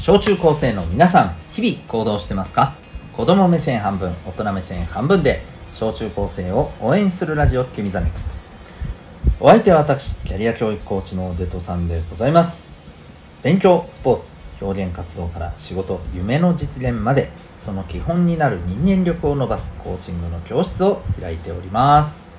小中高生の皆さん日々行動してますか？子供目線半分大人目線半分で小中高生を応援するラジオキミザネクス。お相手は私キャリア教育コーチのデトさんでございます。勉強スポーツ表現活動から仕事夢の実現までその基本になる人間力を伸ばすコーチングの教室を開いております。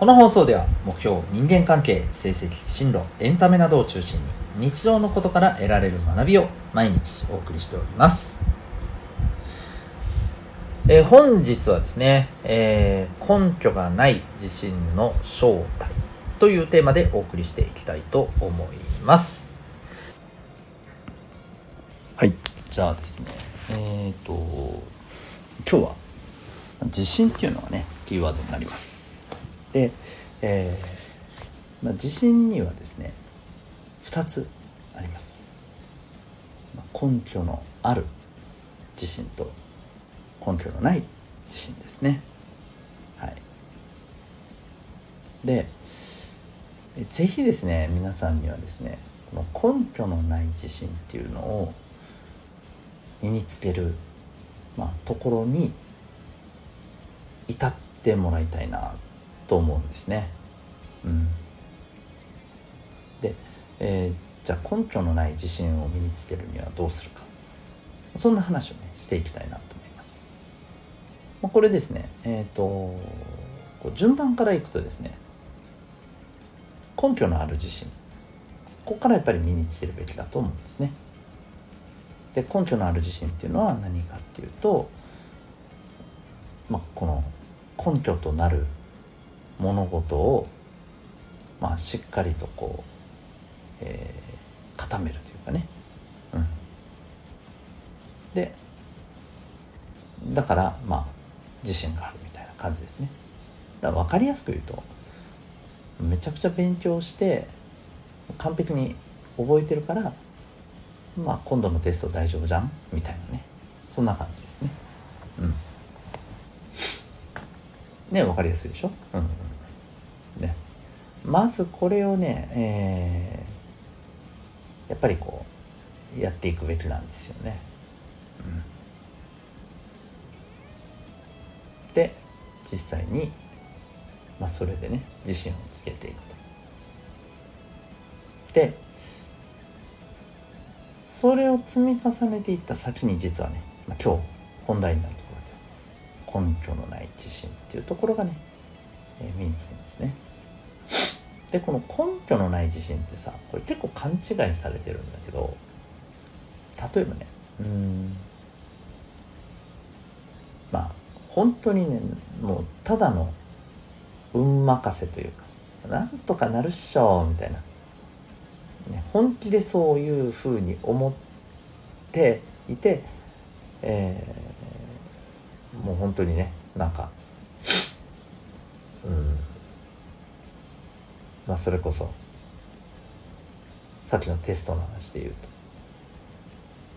この放送では目標人間関係成績進路エンタメなどを中心に日常のことから得られる学びを毎日お送りしております。えー、本日はですね、えー、根拠がない自信の正体というテーマでお送りしていきたいと思います。はいじゃあですねえっ、ー、と今日は自信っていうのがねキーワードになります。で、えーまあ、自信にはですね2つあります、ま、根拠のある自信と根拠のない自信ですね。はい。で是非ですね皆さんにはですねこの根拠のない自信っていうのを身につける、まあ、ところに至ってもらいたいなと思うんですね。うん、えー、じゃあ根拠のない自信を身につけるにはどうするかそんな話をねしていきたいなと思います。まあ、これですねえっ、ー、とこう順番からいくとですね根拠のある自信ここからやっぱり身につけるべきだと思うんですね。で根拠のある自信っていうのは何かっていうと、まあ、この根拠となる物事を、まあ、しっかりとこう、えー、固めるというかね、うん、でだからまあ自信があるみたいな感じですね。だから分かりやすく言うとめちゃくちゃ勉強して完璧に覚えてるからまあ今度のテスト大丈夫じゃんみたいなね。そんな感じですね。うん。ね分かりやすいでしょ？うん、ね。まずこれをね、えー、やっぱりこうやっていくべきなんですよね、うん、で実際にまあそれでね自信をつけていくと。でそれを積み重ねていった先に実はね、まあ、今日本題になるところで根拠のない自信っていうところがね、えー、身につくんですね。でこの根拠のない自信ってさこれ結構勘違いされてるんだけど例えばねうんまあ本当にねもうただの運任せというかなんとかなるっしょみたいな。ね、本気でそういうふうに思っていて、えー、もう本当にねなんかうんまあそれこそさっきのテストの話で言うと。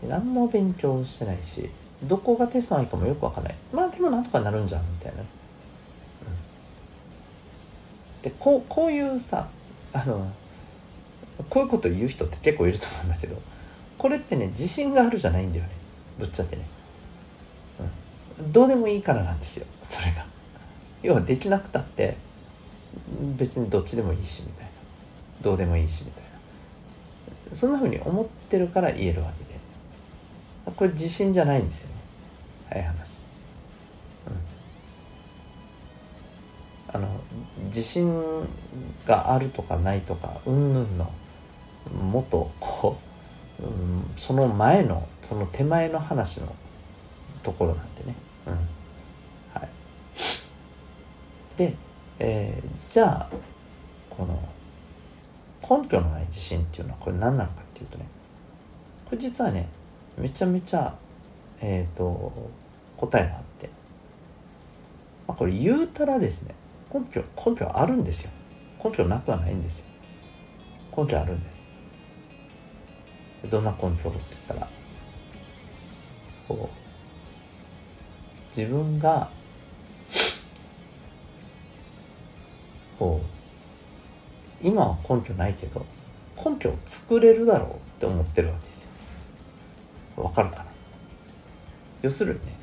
何も勉強してないしどこがテストないかもよくわかんない。まあでもなんとかなるんじゃんみたいな、うん、でこうこういうさあのこういうこと言う人って結構いると思うんだけどこれってね自信があるじゃないんだよね。ぶっちゃけね、うん、どうでもいいからなんですよそれが。要はできなくたって別にどっちでもいいしみたいな。どうでもいいしみたいな。そんなふうに思ってるから言えるわけで。これ自信じゃないんですよね。早い話。うん。あの自信があるとかないとかうんぬんのもっとこう、うん、その前のその手前の話のところなんでね。うん。はい、で、えー、じゃあこの根拠のない自信っていうのはこれ何なのかっていうとねこれ実はねめちゃめちゃ、えーと、答えがあって、まあ、これ言うたらですね根拠根拠あるんですよ。根拠なくはないんですよ。根拠あるんです。どんな根拠って言ったらこう自分がこう今は根拠ないけど根拠を作れるだろうって思ってるわけですよ。わかるかな？要するにね、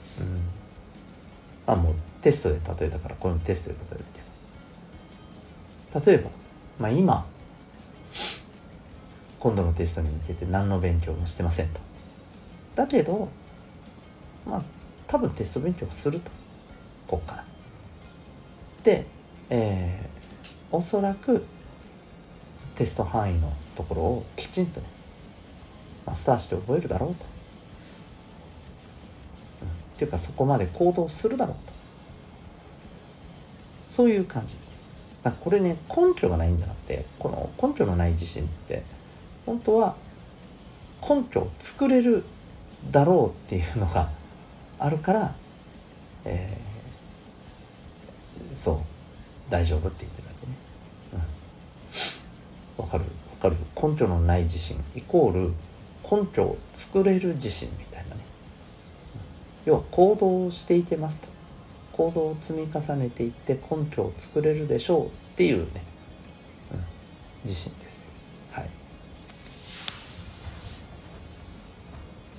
うん、あもうテストで例えたからこれもテストで例えるけど。例えば、まあ、今今度のテストに向けて何の勉強もしてませんと。だけどまあ多分テスト勉強すると。こっから。で、えー、おそらくテスト範囲のところをきちんとねマスターして覚えるだろうと、うん、っていうかそこまで行動するだろうと。そういう感じです。だからこれね根拠がないんじゃなくてこの根拠のない自信って本当は根拠を作れるだろうっていうのがあるから、えー、そう。大丈夫って言ってるわけね。わ、うん、かる？わかる？根拠のない自信イコール根拠を作れる自信みたいなね。要は行動をしていけますと。行動を積み重ねていって根拠を作れるでしょうっていうね、うん、自信です。はい。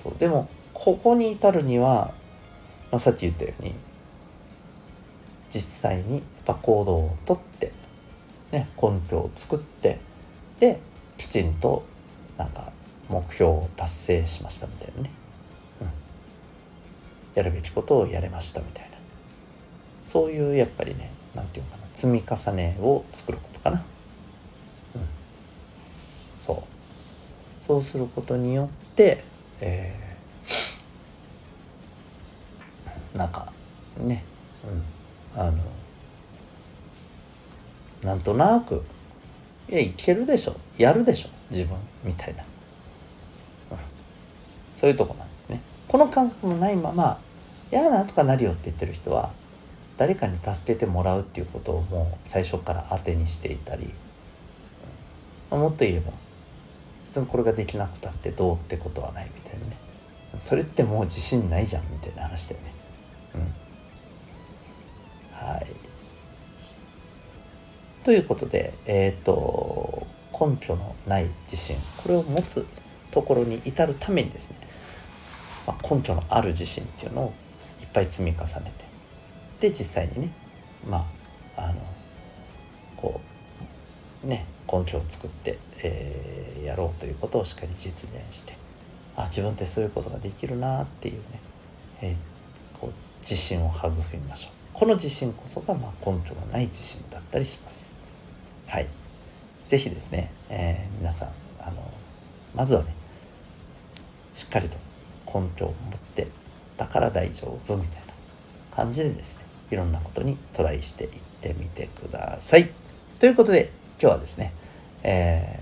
そうでもここに至るには、まあ、さっき言ったように実際にやっぱ行動をとって、ね、根拠を作ってできちんとなんか目標を達成しましたみたいなね、うん、やるべきことをやれましたみたいな。そういうやっぱりね何て言うかな積み重ねを作ることかな、うん、そう。そうすることによって、えーなんかね、うん、あのなんとなくいやいけるでしょ。やるでしょ。自分みたいな、うん、そういうとこなんですね。この感覚もないまま「いやなんとかなるよ」って言ってる人は誰かに助けてもらうっていうことをもう最初から当てにしていたり、うん、もっと言えば別にこれができなくたってどうってことはないみたいなね。それってもう自信ないじゃんみたいな話だよね。はい。ということで、えっ、ー、と、根拠のない自信、これを持つところに至るためにですね、まあ、根拠のある自信っていうのをいっぱい積み重ねて、で、実際にね、まあ、あの、こう、ね、根拠を作って、えー、やろうということをしっかり実現して、あ、自分ってそういうことができるなっていうね、えーこう自信を育みましょう。この自信こそがまあ根拠のない自信だったりします。はい。是非ですね、えー、皆さんあのまずはねしっかりと根拠を持ってだから大丈夫みたいな感じでですねいろんなことにトライしていってみてください。ということで今日はですね、え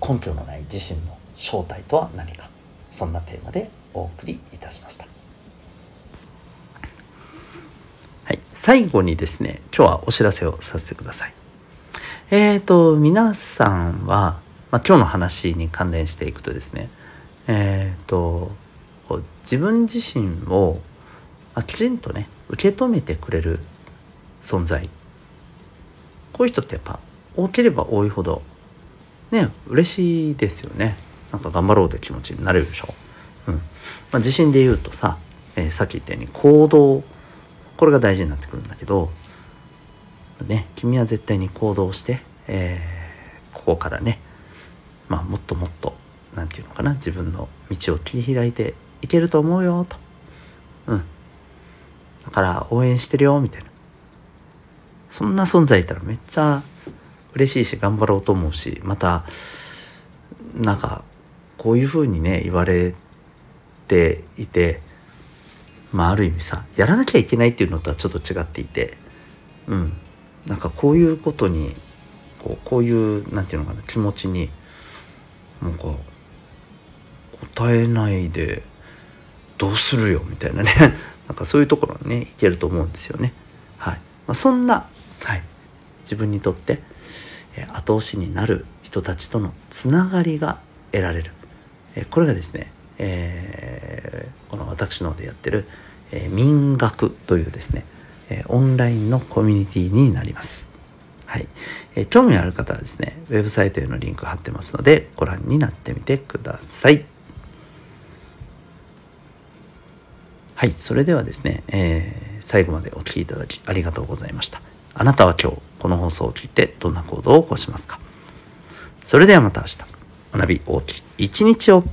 ー、根拠のない自信の正体とは何か。そんなテーマでお送りいたしました。はい、最後にですね、今日はお知らせをさせてください。えっ、ー、と、皆さんは、まあ、今日の話に関連していくとですね、えっ、ー、と、自分自身をきちんとね、受け止めてくれる存在。こういう人ってやっぱ多ければ多いほど、ね、嬉しいですよね。なんか頑張ろうって気持ちになれるでしょ。うんまあ、地震で言うとさ、えー、さっき言ったように行動これが大事になってくるんだけど、ね、君は絶対に行動して、えー、ここからね、まあ、もっともっと何て言うのかな自分の道を切り開いていけると思うよと。うん。だから応援してるよみたいな。そんな存在いたらめっちゃ嬉しいし頑張ろうと思うしまたなんかこういうふうにね言われていてまあある意味さやらなきゃいけないっていうのとはちょっと違っていてうん。なんかこういうことにこうこういうなんていうのかな気持ちになんか答えないでどうするよみたいなね。なんかそういうところにねいけると思うんですよね。はい。まあ、そんな、はい、自分にとって、え後押しになる人たちとのつながりが得られる、えこれがですねえー、私の方でやってる、えー、民学というですね、えー、オンラインのコミュニティになります。はい。えー、興味ある方はですね、ウェブサイトへのリンク貼ってますので、ご覧になってみてください。はい。それではですね、えー、最後までお聴きいただきありがとうございました。あなたは今日、この放送を聞いてどんな行動を起こしますか？それではまた明日、学び大きい一日を